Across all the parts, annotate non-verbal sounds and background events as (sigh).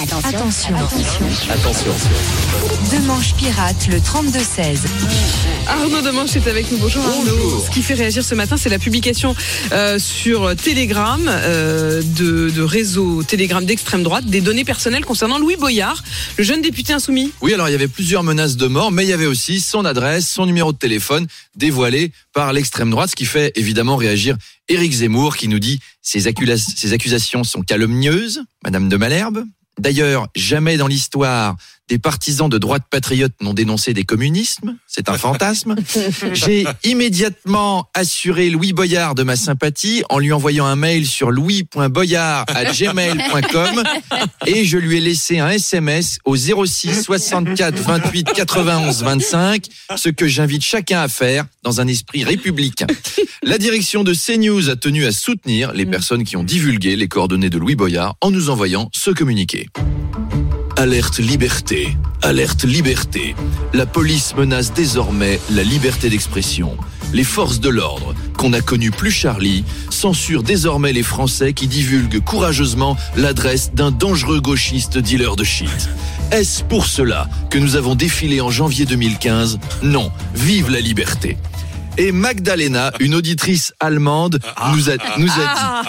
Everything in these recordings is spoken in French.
Attention. Attention. Demanche pirate, le 32-16. Arnaud Demanche est avec nous. Bonjour Arnaud. Ce qui fait réagir ce matin, c'est la publication euh, sur Telegram euh, de, de réseaux Telegram d'extrême droite des données personnelles concernant Louis Boyard, le jeune député insoumis. Oui, alors il y avait plusieurs menaces de mort, mais il y avait aussi son adresse, son numéro de téléphone dévoilé par l'extrême droite, ce qui fait évidemment réagir Éric Zemmour qui nous dit ces accusations sont calomnieuses, Madame de Malherbe. D'ailleurs, jamais dans l'histoire des partisans de droite patriote n'ont dénoncé des communismes, c'est un fantasme. (laughs) J'ai immédiatement assuré Louis Boyard de ma sympathie en lui envoyant un mail sur louis.boyard@gmail.com et je lui ai laissé un SMS au 06 64 28 91 25, ce que j'invite chacun à faire dans un esprit républicain. La direction de CNews a tenu à soutenir les personnes qui ont divulgué les coordonnées de Louis Boyard en nous envoyant ce communiqué. Alerte liberté, alerte liberté. La police menace désormais la liberté d'expression. Les forces de l'ordre, qu'on a connues plus Charlie, censurent désormais les Français qui divulguent courageusement l'adresse d'un dangereux gauchiste dealer de shit. Est-ce pour cela que nous avons défilé en janvier 2015 Non, vive la liberté. Et Magdalena, une auditrice allemande, nous a, nous a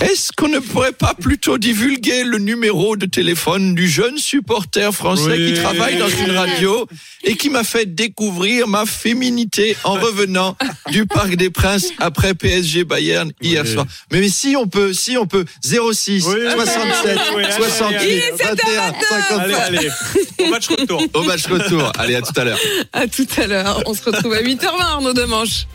dit Est-ce qu'on ne pourrait pas plutôt divulguer le numéro de téléphone du jeune supporter français qui travaille dans une radio et qui m'a fait découvrir ma féminité en (laughs) revenant du Parc des Princes après PSG Bayern hier soir. Mais, mais si on peut, si on peut, 06 67 68 21 55 Allez, allez, au match retour. au match retour. Allez, à tout à l'heure. À tout à l'heure. On se retrouve à 8h20 Arnaud house